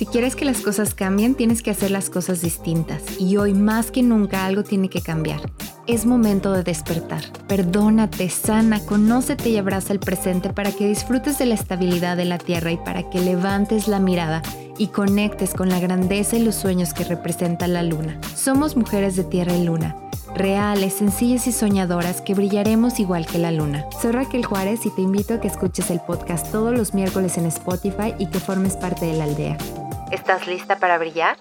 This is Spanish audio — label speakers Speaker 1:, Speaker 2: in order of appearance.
Speaker 1: Si quieres que las cosas cambien, tienes que hacer las cosas distintas. Y hoy más que nunca algo tiene que cambiar. Es momento de despertar. Perdónate, sana, conócete y abraza el presente para que disfrutes de la estabilidad de la tierra y para que levantes la mirada y conectes con la grandeza y los sueños que representa la luna. Somos mujeres de tierra y luna reales, sencillas y soñadoras que brillaremos igual que la luna. Soy Raquel Juárez y te invito a que escuches el podcast todos los miércoles en Spotify y que formes parte de la aldea. ¿Estás lista para brillar?